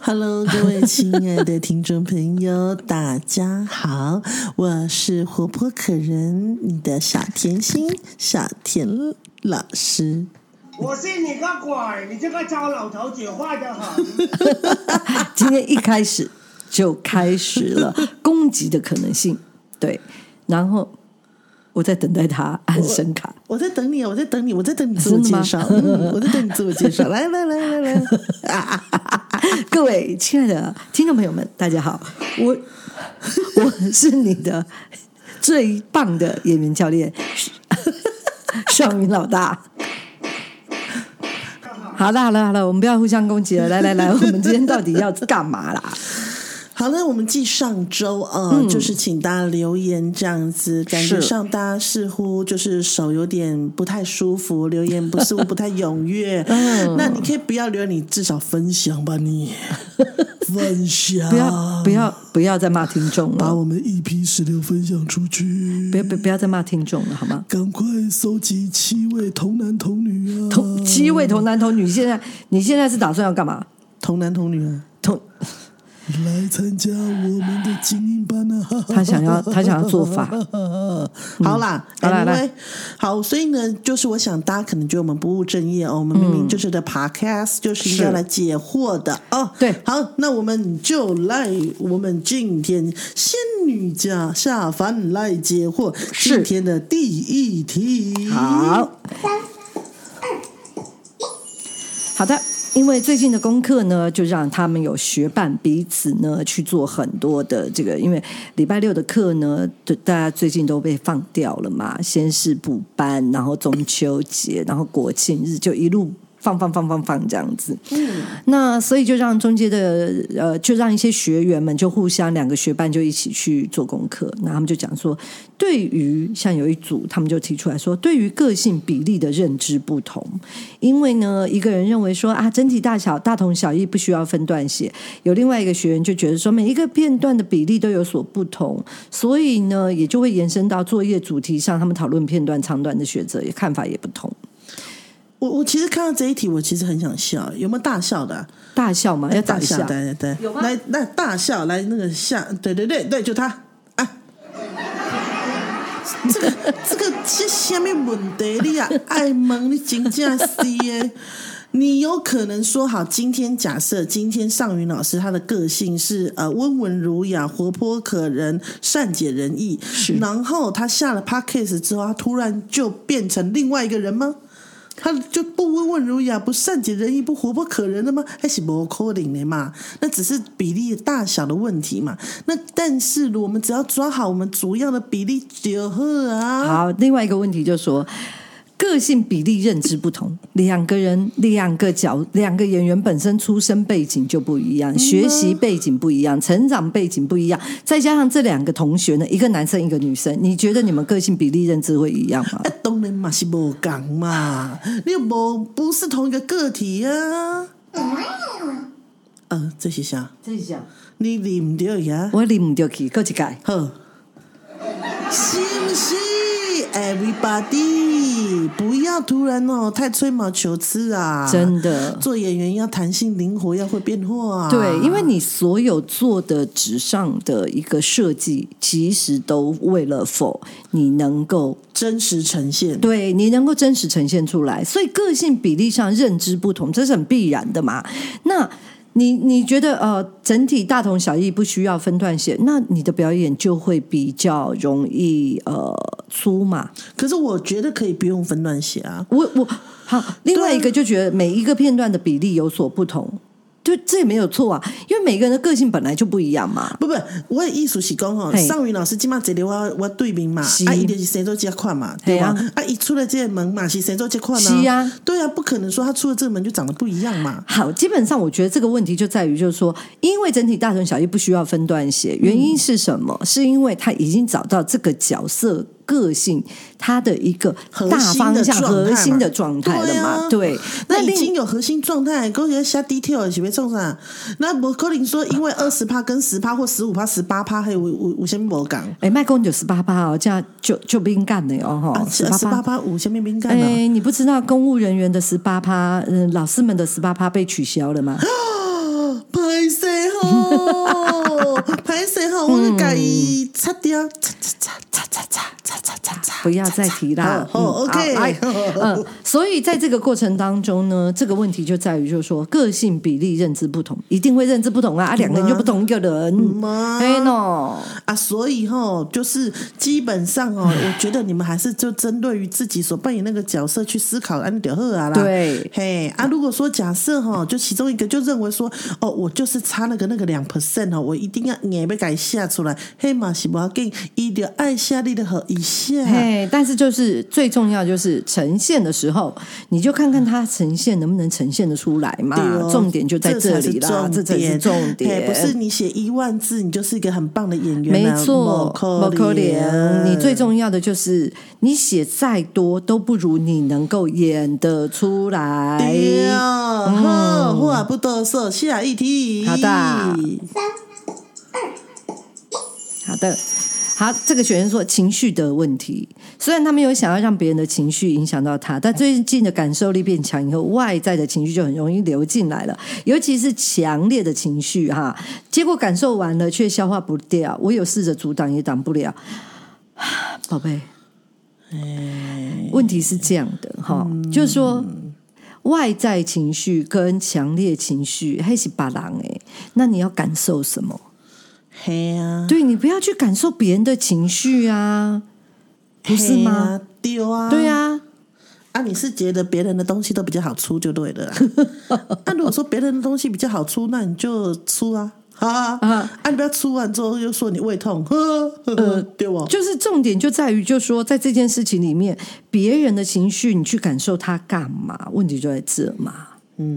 ！Hello，各位亲爱的听众朋友，大家好，我是活泼可人，你的小甜心小甜老师。我信你个鬼！你这个糟老头子坏的很。今天一开始就开始了攻击的可能性，对，然后我在等待他按声卡，我在等你，我在等你，我在等你自我介绍，嗯我在等你自我介绍，来来来来来，各位亲爱的听众朋友们，大家好，我 我是你的最棒的演员教练 尚云老大。好了好了好了，我们不要互相攻击了。来来来，我们今天到底要干嘛啦？好了，我们继上周呃，就是请大家留言这样子，感觉上大家似乎就是手有点不太舒服，留言不似乎不太踊跃。那你可以不要留言，你至少分享吧，你 分享，不要不要不要再骂听众了，把我们一 p 十六分享出去，不要不不要再骂听众了，好吗？赶快搜集七位童男童女啊！同七位童男童女，现在你现在是打算要干嘛？童男童女啊，同来参加我们的精英班啊！他想要 他想要做法，好啦，好啦来因为好，所以呢，就是我想大家可能觉得我们不务正业哦，我们明明就是的 podcast，就是应该来解惑的哦。对好，那我们就来，我们今天仙女家下凡来解惑，今天的第一题。好，三二一好的。因为最近的功课呢，就让他们有学伴彼此呢去做很多的这个，因为礼拜六的课呢，就大家最近都被放掉了嘛，先是补班，然后中秋节，然后国庆日，就一路放放放放放这样子。那所以就让中间的呃，就让一些学员们就互相两个学伴就一起去做功课，那他们就讲说，对于像有一组，他们就提出来说，对于个性比例的认知不同，因为呢，一个人认为说啊，整体大小大同小异，不需要分段写；有另外一个学员就觉得说，每一个片段的比例都有所不同，所以呢，也就会延伸到作业主题上，他们讨论片段长短的选择，也看法也不同。我我其实看到这一题，我其实很想笑，有没有大笑的啊、大笑吗，要大大笑，对对对，有吗来那大笑，来那个笑，对对对对，就他啊。这个这个是什么问题？你啊，爱问你真正是耶。你有可能说好，今天假设今天尚云老师他的个性是呃温文儒雅、活泼可人、善解人意，然后他下了 podcast 之后，他突然就变成另外一个人吗？他就不温文儒雅、不善解人意、不活泼可人的吗？还是不可能的嘛？那只是比例大小的问题嘛。那但是我们只要抓好我们主要的比例就好啊。好，另外一个问题就说，个性比例认知不同，两个人、两个角、两个演员本身出身背景就不一样，学习背景不一样，成长背景不一样，再加上这两个同学呢，一个男生一个女生，你觉得你们个性比例认知会一样吗？啊，当然嘛是无共嘛，你又无不是同一个个体啊。呃，这是啥？这是啥，你啉唔到呀？我领唔掉去，过一届。好，是不是？Everybody，不要突然哦，太吹毛求疵啊！真的做演员要弹性灵活，要会变化、啊。对，因为你所有做的纸上的一个设计，其实都为了否你能够真实呈现。对你能够真实呈现出来，所以个性比例上认知不同，这是很必然的嘛。那你你觉得呃，整体大同小异，不需要分段写，那你的表演就会比较容易呃粗嘛。可是我觉得可以不用分段写啊。我我好，另外一个就觉得每一个片段的比例有所不同，就这也没有错啊，因为每个人的个性本来就不一样嘛。不不，我的意思是讲吼，嘿尚云老师今嘛坐伫我我对面嘛，是啊，伊就是生做这款嘛，对吧嘿？啊，伊出了这个门嘛，是生做这款是啊对啊，不可能说他出了这个门就长得不一样嘛。好，基本上我觉得这个问题就在于，就是说，因为整体大同小异，不需要分段写。原因是什么？是因为他已经找到这个角色个性，他的一个大方向、核心的状态了嘛，对。那已经有核心状态，勾起下 detail，准备上上。那我柯林说，因为二十趴跟十趴或十五趴、十八趴还有五五五千倍杠杆，哎，卖公有十八趴哦，这样就就不应干了哦，十八趴五千倍不应该。哎，你不知道公务人员的十八趴，嗯，老师们的十八趴被取消了吗？拍谁好，拍谁好，我计擦掉，擦擦擦擦擦擦。不要再提啦。好好嗯 OK 嗯，所以在这个过程当中呢，这个问题就在于，就是说个性比例认知不同，一定会认知不同啊，啊两个人就不同一个人，吗哎喏，啊，所以哈，就是基本上哦，我觉得你们还是就针对于自己所扮演那个角色去思考，安德赫啊啦。对。嘿啊，如果说假设哈，就其中一个就认为说，哦，我就是差那个那个两 percent 哦，我一定要眼被改下出来，嘿嘛是不要紧，一定要爱下你的好一下。嘿，但是就是最重要就是呈现的时候，你就看看它呈现能不能呈现的出来嘛，重点就在这里啦，这这才是重嘿点，不是你写一万字，你就是一个很棒的演员没啊，错，不可怜。你最重要的就是你写再多都不如你能够演得出来。对哦，好，话不多说，下一题。好的三二一好的，好，这个学员说情绪的问题，虽然他没有想要让别人的情绪影响到他，但最近的感受力变强以后，外在的情绪就很容易流进来了，尤其是强烈的情绪哈，结果感受完了却消化不掉，我有试着阻挡也挡不了，宝贝。哎问题是这样的哈，就是说外在情绪跟强烈情绪还是把狼哎，那你要感受什么？嘿啊，对你不要去感受别人的情绪啊，不是吗？丢啊？对啊，啊，啊，你是觉得别人的东西都比较好出就对了啦。那如果说别人的东西比较好出，那你就出啊。啊啊啊！你不要出完之后又说你胃痛，呵呵呵，对不？就是重点就在于，就说在这件事情里面，别人的情绪你去感受它干嘛？问题就在这嘛。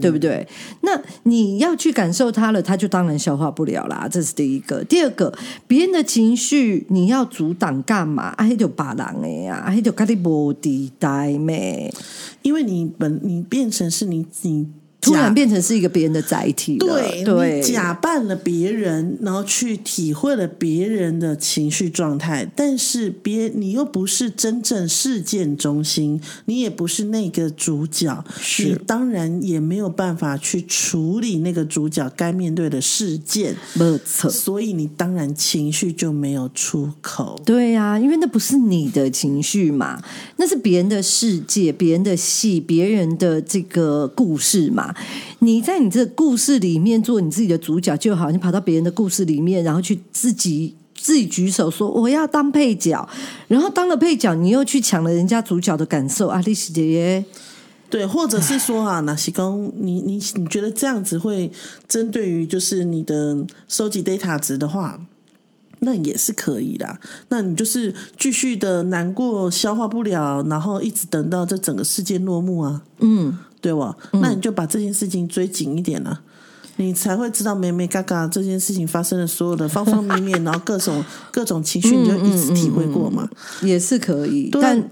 对不对？那你要去感受它了，它就当然消化不了啦。这是第一个。第二个，别人的情绪你要阻挡干嘛？啊，那就把人的呀，啊，那就跟你无地带咩。因为你本你变成是你你假突然变成是一个别人的载体，对对你假扮了别人，然后去体会了别人的情绪状态，但是别你又不是真正事件中心，你也不是那个主角，是你当然也没有办法去处理那个主角该面对的事件，没错。所以你当然情绪就没有出口。对呀、因为那不是你的情绪嘛，那是别人的世界、别人的戏、别人的这个故事嘛。你在你这个故事里面做你自己的主角就好，你跑到别人的故事里面，然后去自己自己举手说我要当配角，然后当了配角，你又去抢了人家主角的感受，啊，丽姐姐。对，或者是说啊，哪西公，你你你觉得这样子会针对于就是你的收集 data 值的话，那也是可以的。那你就是继续的难过，消化不了，然后一直等到这整个事件落幕啊，嗯，对吧？那你就把这件事情追紧一点啊。你才会知道美美嘎嘎这件事情发生的所有的方方面面，然后各种 各种情绪，你就一直体会过嘛。也是可以，但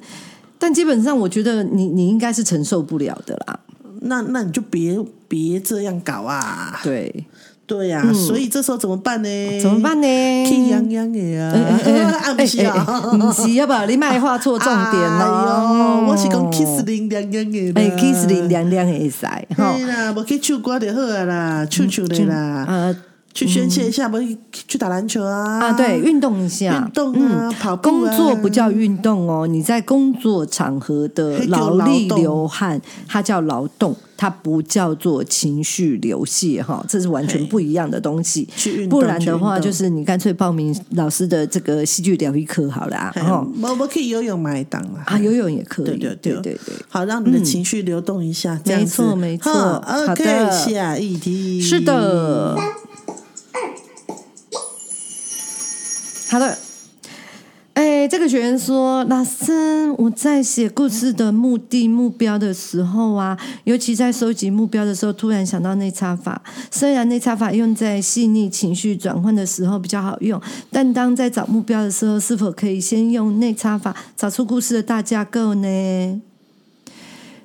但基本上我觉得你你应该是承受不了的啦，那那你就别别这样搞啊！对，对呀、所以这时候怎么办呢？嗯怎么办呢？气洋洋的啊！啊，不是啊，不是要吧？你卖画错重点哎咯。呦，我是讲 kiss 零凉凉的啦。哎，kiss 零凉凉会使哈嘿。啦，无去唱歌就好啊啦，唱唱的啦。呃，去宣泄一下，不是去打篮球啊？啊，对，运动一下，运动啊，跑步工啊。作不叫运动哦，你在工作场合的劳力流汗，它叫劳动，它不叫做情绪流泻哈，这是完全不一样的东西。不然的话，就是你干脆报名老师的这个戏剧疗愈课好了啊，我我可以游泳买档了啊，游泳也可以，对对对。对对对。好，让你的情绪流动一下，这样子。没错没错 OK，的。下一题。是的，好的。哎，这个学员说：“老师，我在写故事的目的、目标的时候啊，尤其在收集目标的时候，突然想到内插法。虽然内插法用在细腻情绪转换的时候比较好用，但当在找目标的时候，是否可以先用内插法找出故事的大架构呢？”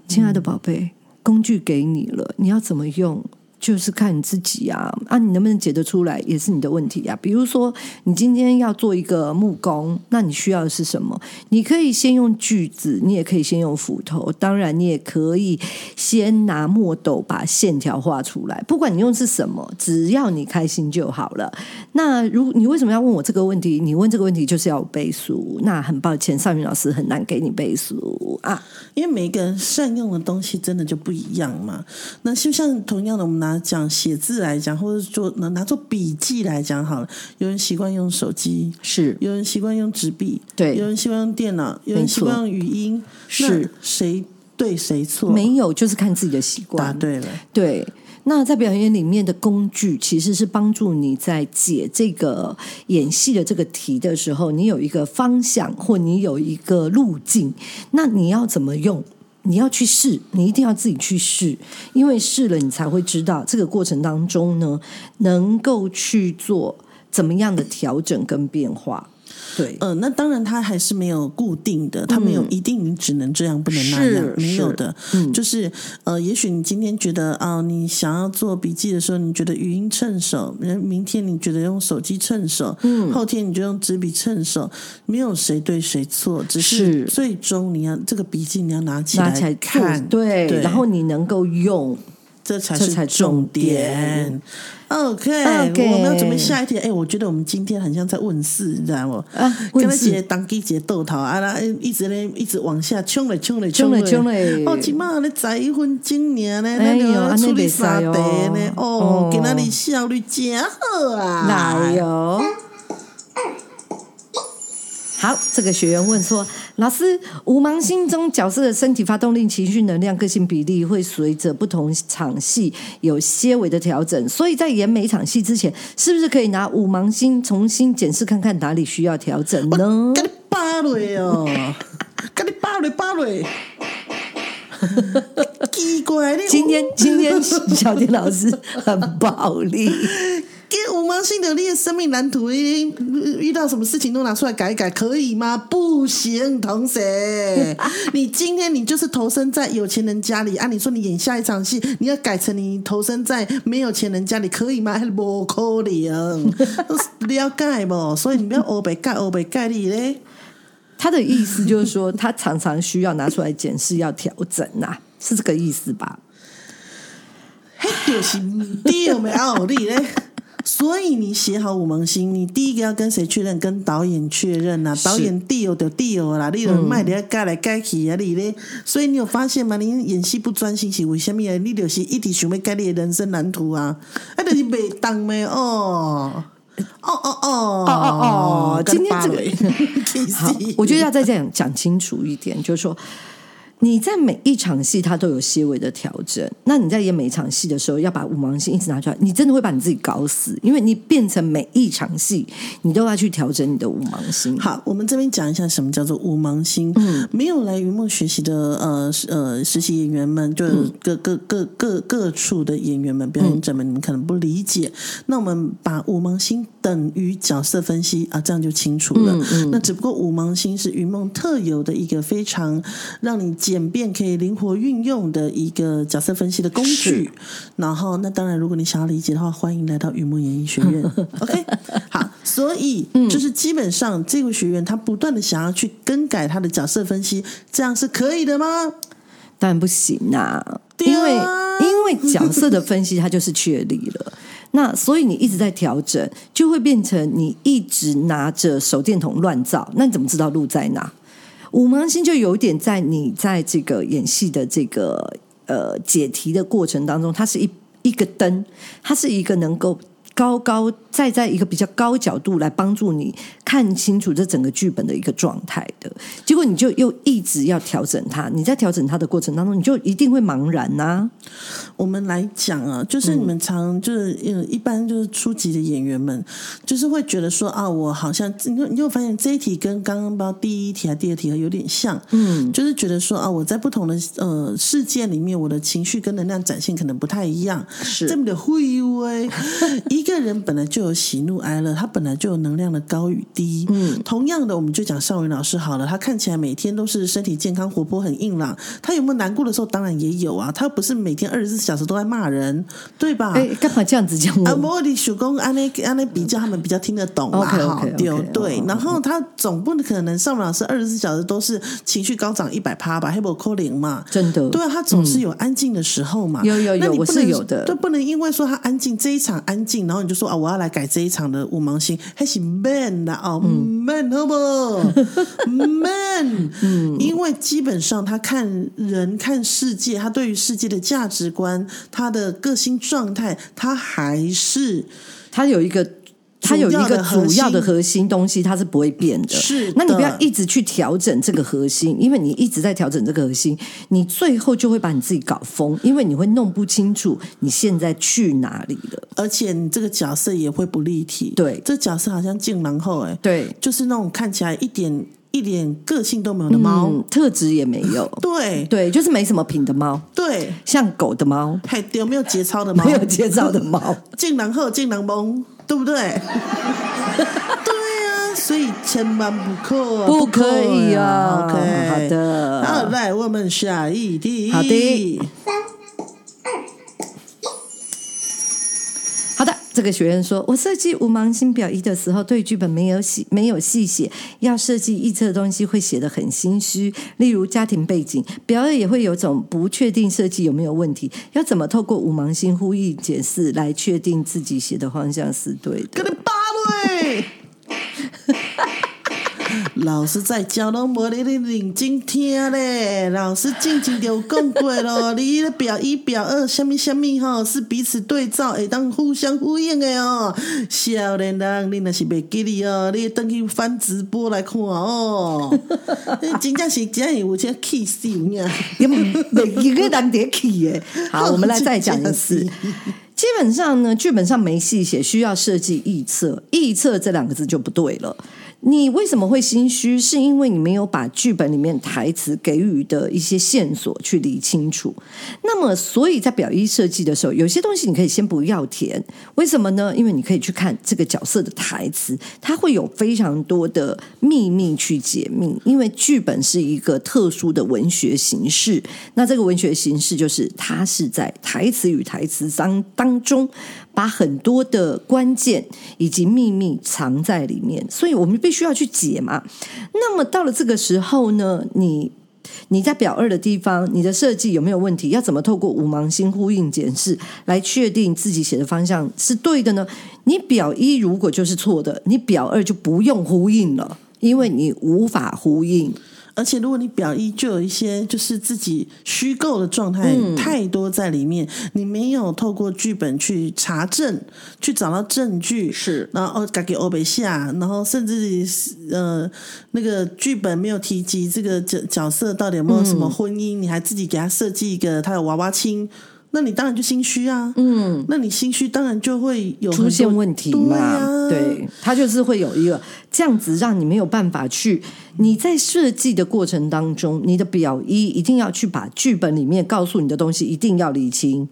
亲爱的宝贝，工具给你了，你要怎么用？就是看你自己啊，啊，你能不能解得出来也是你的问题啊。比如说，你今天要做一个木工，那你需要的是什么？你可以先用锯子，你也可以先用斧头，当然你也可以先拿墨斗把线条画出来。不管你用是什么，只要你开心就好了。那如你为什么要问我这个问题？你问这个问题就是要我背书，那很抱歉，尚云老师很难给你背书啊。因为每个人善用的东西真的就不一样嘛。那就像同样的，我们拿讲写字来讲，或者做拿拿做笔记来讲好了，有人习惯用手机，是有人习惯用纸笔，对有人习惯用电脑，有人习惯用语音，是谁对谁错？没有，就是看自己的习惯答。对了。对，那在表演里面的工具其实是帮助你在解这个演戏的这个题的时候，你有一个方向或你有一个路径，那你要怎么用？你要去试，你一定要自己去试，因为试了你才会知道这个过程当中呢，能够去做怎么样的调整跟变化。对，呃，那当然，它还是没有固定的，它没有一定你只能这样，不能那样没有的。就是呃，也许你今天觉得啊、你想要做笔记的时候，你觉得语音趁手，明明天你觉得用手机趁手，嗯，后天你就用纸笔趁手，没有谁对谁错，只是是。最终你要这个笔记你要拿起来看，对，对。然后你能够用。这才是重重点点。OK，, 我们要准备下一题。哎，我觉得我们今天很像在问世，你知道吗？啊跟那些当机节豆头啊，啦，一直咧一直往下冲嘞冲嘞冲嘞嘞冲嘞哦，起码咧十一分钟呢，咧，哎呦那个处理安尼不可以三题哦呢，哦哦，今仔日效率真好啊！来哟。好，这个学员问说：“老师，五芒星中角色的身体发动力、情绪能量、个性比例会随着不同场戏有些微的调整，所以在演每一场戏之前，是不是可以拿五芒星重新检视看看哪里需要调整呢给你扒雷哦，给你扒雷扒雷。奇怪，你？”今天，今天小田老师很暴力，给五芒星的你的生命蓝图，遇遇到什么事情都拿出来改一改，可以吗？不行，同学，你今天你就是投身在有钱人家里，按、啊、你说你演下一场戏，你要改成你投身在没有钱人家里，可以吗？还 是不可能？了解不？所以你不要欧北盖欧北盖你嘞。他的意思就是说，他常常需要拿出来检视，要调整呐、是这个意思吧？嘿，就是对没有你嘞。所以你写好五芒星，你第一个要跟谁确认？跟导演确认呐、啊。导演 deal 就 deal 啦，你有卖的改来改去啊，你咧。所以你有发现吗？你演戏不专心是为什么啊？你就是一直想要改你的人生蓝图啊，啊，就是袂当的哦。哦哦哦哦哦哦，今天这个我觉得要再这样讲清楚一点，就是说。你在每一场戏，它都有些微的调整。那你在演每一场戏的时候，要把五芒星一直拿出来，你真的会把你自己搞死，因为你变成每一场戏，你都要去调整你的五芒星。好，我们这边讲一下什么叫做五芒星。嗯，没有来云梦学习的呃呃实习演员们，就各各各各各处的演员们、表演者们，你们可能不理解。那我们把五芒星等于角色分析啊，这样就清楚了。那只不过五芒星是云梦特有的一个非常让你简便可以灵活运用的一个角色分析的工具。然后，那当然，如果你想要理解的话，欢迎来到雨梦演艺学院。OK，好，所以就是基本上这位学员他不断的想要去更改他的角色分析，这样是可以的吗？当然不行啊因为因为角色的分析它就是确立了。那所以你一直在调整，就会变成你一直拿着手电筒乱照，那你怎么知道路在哪？五芒星就有点在你在这个演戏的这个呃解题的过程当中，它是一一个灯，它是一个能够。高高再在一个比较高角度来帮助你看清楚这整个剧本的一个状态的，结果你就又一直要调整它。你在调整它的过程当中，你就一定会茫然呐、我们来讲啊，就是你们常就是呃，一般就是初级的演员们，就是会觉得说啊，我好像你就你就发现这一题跟刚刚包第一题还第二题有点像，嗯，就是觉得说啊，我在不同的呃事件里面，我的情绪跟能量展现可能不太一样，是这么的会威。一个人本来就有喜怒哀乐，他本来就有能量的高与低，嗯，同样的，我们就讲少云老师好了，他看起来每天都是身体健康、活泼、很硬朗，他有没有难过的时候？当然也有啊，他不是每天二十四小时都在骂人，对吧？哎，干嘛这样子讲啊，我？我的手工安那安那比较，他们比较听得懂嘛哈，对。然后他总不可能少云老师二十四小时都是情绪高涨一百趴吧，黑不扣零嘛。真的，对啊，他总是有安静的时候嘛。有有有我是有的对，不能因为说他安静这一场安静，然后你就说啊，我要来改这一场的五芒星，还是 man 的哦、man 好不好 man？嗯，因为基本上他看人看世界，他对于世界的价值观，他的个性状态，他还是他有一个。它有一个主要的核心东西，它是不会变的。是的那你不要一直去调整这个核心，因为你一直在调整这个核心，你最后就会把你自己搞疯，因为你会弄不清楚你现在去哪里了。而且你这个角色也会不立体。对这角色好像进狼后，哎，对，就是那种看起来一点一点个性都没有的猫。嗯，特质也没有。对对，就是没什么品的猫，对，像狗的猫，还有没有节操的猫？没有节操的猫。进狼后进狼蒙，对不对？对啊，所以千万不可、啊，不可以啊啊 OK，好的好，来我们下一题。好的这个学员说，我设计五芒星表一的时候，对剧本没有细没有细写，要设计预测的东西会写得很心虚，例如家庭背景，表二也会有种不确定设计有没有问题，要怎么透过五芒星呼应解释来确定自己写的方向是对的？跟你扒嘞！老师在教拢无你咧认真听咧。老师进前就有讲过咯，你的表一、表二，什么什么吼，是彼此对照，会当互相呼应的哦。少年人，你若是袂记哩哦，你登去翻直播来看哦。你 真正是真的有些气死有影。你每一个人得起耶。好，我们来再讲一次。基本上呢，剧本上没戏写，需要设计臆测。臆测这两个字就不对了。你为什么会心虚？是因为你没有把剧本里面台词给予的一些线索去理清楚。那么，所以在表一设计的时候，有些东西你可以先不要填。为什么呢？因为你可以去看这个角色的台词，它会有非常多的秘密去解密。因为剧本是一个特殊的文学形式，那这个文学形式就是它是在台词与台词当当中，把很多的关键以及秘密藏在里面，所以我们必须要去解嘛。那么到了这个时候呢，你。你在表二的地方，你的设计有没有问题？要怎么透过五芒星呼应检视来确定自己写的方向是对的呢？你表一如果就是错的，你表二就不用呼应了，因为你无法呼应。而且，如果你表一就有一些就是自己虚构的状态嗯太多在里面，你没有透过剧本去查证，去找到证据，是然后哦，改给欧北下，然后甚至呃那个剧本没有提及这个角角色到底有没有什嗯么婚姻，你还自己给他设计一个他的娃娃亲。那你当然就心虚啊，嗯，那你心虚当然就会有出现问题对嘛？啊、对，它就是会有一个这样子，让你没有办法去。你在设计的过程当中，你的表一一定要去把剧本里面告诉你的东西一定要理清。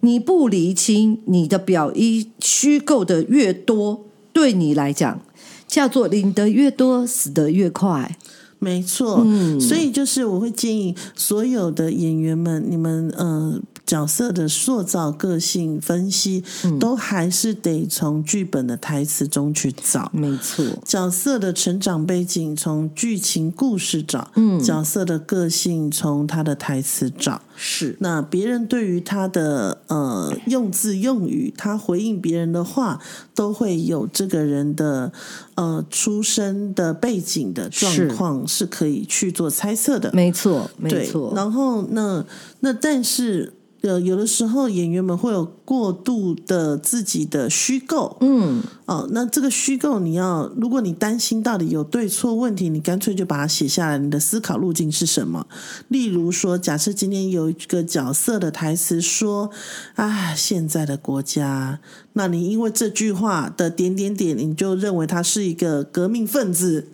你不理清，你的表一虚构的越多，对你来讲叫做领得越多，死得越快。没错，嗯所以就是我会建议所有的演员们，你们呃角色的塑造、个性分析，都还是得从剧本的台词中去找。没错，角色的成长背景从剧情故事找，嗯，角色的个性从他的台词找，是。那别人对于他的呃用字用语，他回应别人的话，都会有这个人的呃出生的背景的状况是。可以去做猜测的。没错，没，错，然后那那但是呃，有的时候演员们会有过度的自己的虚构，嗯，哦，那这个虚构你要，如果你担心到底有对错问题，你干脆就把它写下来。你的思考路径是什么？例如说，假设今天有一个角色的台词说：“啊，现在的国家。”那你因为这句话的点点点，你就认为他是一个革命分子。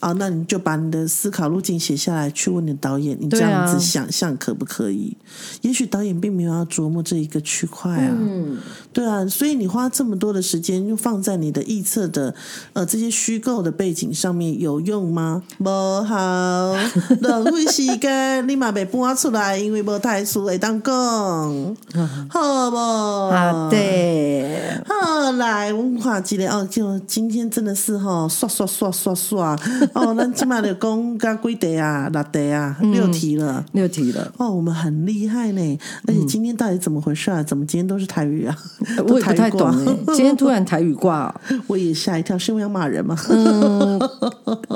啊，那你就把你的思考路径写下来，去问你的导演，你这样子想象可不可以？也许导演并没有要琢磨这一个区块啊，嗯，对啊，所以你花这么多的时间，就放在你的臆测的呃这些虚构的背景上面，有用吗？不好，浪费时间，立马被搬出来，因为无台词会当讲，好不？好对，好，来，我们看一个哦，就今天真的是哦、刷刷刷刷刷 哦，那起码就讲加几题啊，六题啊，六题了。六题了，哦，我们很厉害呢，而且今天到底怎么回事啊？怎么今天都是台语啊？我也不太懂 今天突然台语挂，我也吓一跳，是因为要骂人吗？嗯，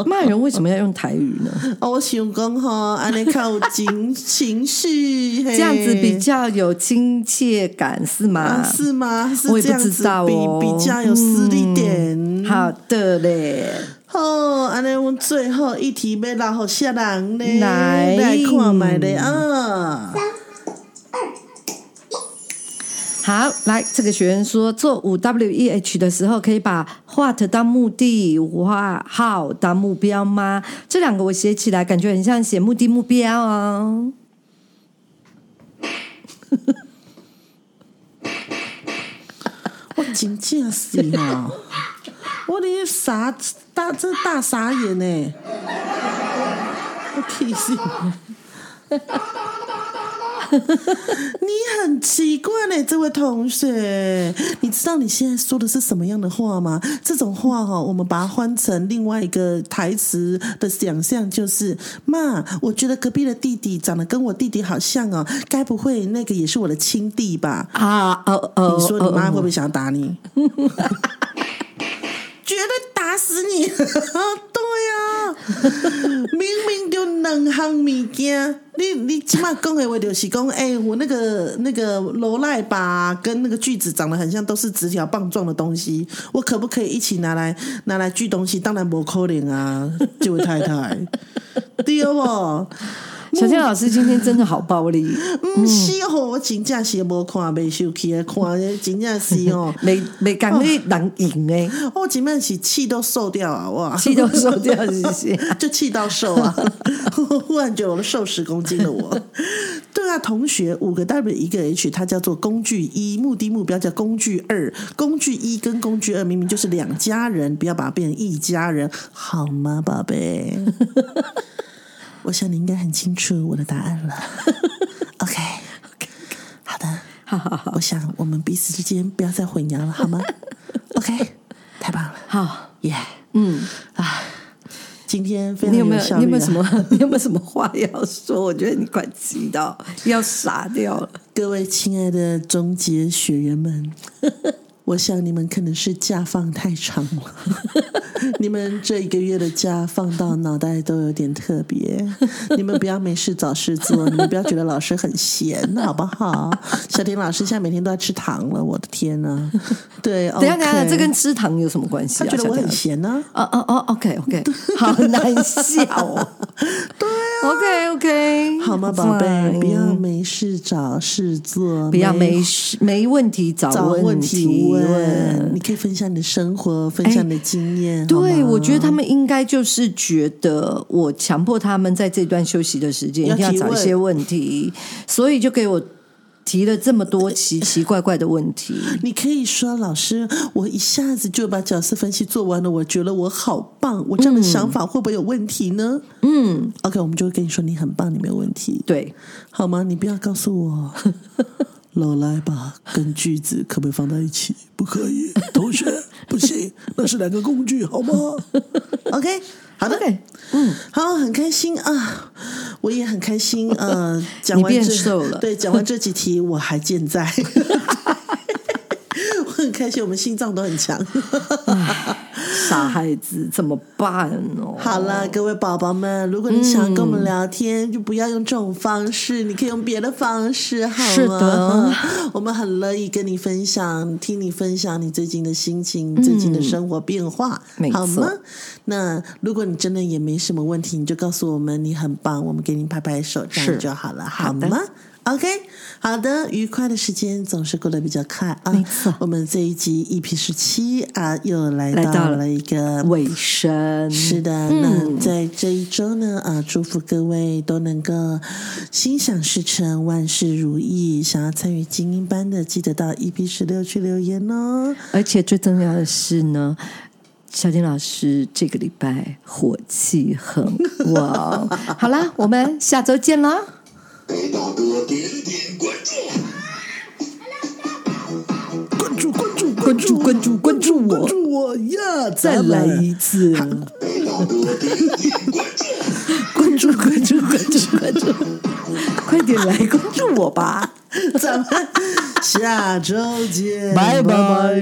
骂人为什么要用台语呢？哦，我想讲哈，安尼较有情情绪，这这样子比较有亲切感是吗？啊是吗？是我也不知道比哦，比较有实力点。好的嘞，好，安尼阮最后一题要留互下人呢，来来看卖咧啊。好，来这个学员说，做五 W E H 的时候，可以把 what 当目的，what how 当目标吗？这两个我写起来，感觉很像写目的目标哦。我真正是哈，我的傻大这大傻眼呢，我提醒你！你很奇怪呢，这位同学，你知道你现在说的是什么样的话吗？这种话哈、我们把它换成另外一个台词的想象，就是妈，我觉得隔壁的弟弟长得跟我弟弟好像哦，该不会那个也是我的亲弟吧？啊哦哦，你说你妈会不哦会想要打你？绝对打死你！对呀、明明就两项物件，你你起码讲的话就是讲，哎、我那个那个罗赖吧，跟那个锯子长得很像，都是直条棒状的东西，我可不可以一起拿来拿来锯东西？当然不可能啊，这位太太，对不？小健老师今天真的好暴力，嗯，是哦，我真正是无看未受气的，看的真正是哦。没没敢那人赢诶，我前面是气都瘦掉啊！哇，气都瘦掉，谢谢。就气到瘦啊！忽然觉得我瘦十公斤的我。对啊，同学，五个 W 一个 H，它叫做工具一，目的目标叫工具二。工具一跟工具二明明就是两家人，不要把它变成一家人，好吗，宝贝？我想你应该很清楚我的答案了。OK，OK，好的，好好好。我想我们彼此之间不要再混淆了，好吗？OK，太棒了，好，耶、嗯，啊，今天非常你有没有效率啊。你有没有什么 你有没有什么话要说？我觉得你快急到要傻掉了。各位亲爱的终结学员们，我想你们可能是假放太长了，你们这一个月的假放到脑袋都有点特别。你们不要没事找事做，你们不要觉得老师很闲，好不好？小婷老师现在每天都在吃糖了，我的天呐！对，等一下，等一下这跟吃糖有什么关系啊？他觉得我很闲呢、哦哦哦，OK OK，好难笑哦。对啊，OK OK，好吗，宝贝？不要没事找事做，不要没事没问题找找问题题问，你可以分享你的生活，分享你的经验。好对，我觉得他们应该就是觉得我强迫他们在这段休息的时间一定要找一些问题，所以就给我提了这么多奇奇怪怪的问题。你可以说，老师，我一下子就把角色分析做完了，我觉得我好棒，我这样的想法会不会有问题呢？嗯，OK，我们就会跟你说你很棒，你没有问题，对，好吗？你不要告诉我。老来吧，跟句子可不可以放在一起？不可以，同学，不行，那是两个工具，好吗？OK，好的 OK，好，很开心啊！我也很开心。呃，讲完这 对，讲完这几题我还健在。我很开心，我们心脏都很强。傻孩子怎么办哦？好了，各位宝宝们，如果你想跟我们聊天，就不要用这种方式，你可以用别的方式，好吗？是的，我们很乐意跟你分享，听你分享你最近的心情、最近的生活变化，好吗？那如果你真的也没什么问题，你就告诉我们你很棒，我们给你拍拍手，这样是就好了，好吗？OK，好的，愉快的时间总是过得比较快啊。没错我们这一集 EP 十七啊，又来来到了到了一个尾声是的，嗯那在这一周呢，啊，祝福各位都能够心想事成，万事如意。想要参与精英班的，记得到 EP 十六去留言哦。而且最重要的是呢，小金老师这个礼拜火气很旺。好啦，我们下周见啦！给大哥点点关注关注关注关注关注关注我。关注我呀再来一次。关注关注关注关注关注。快点来关注我吧。咱们下周见拜拜。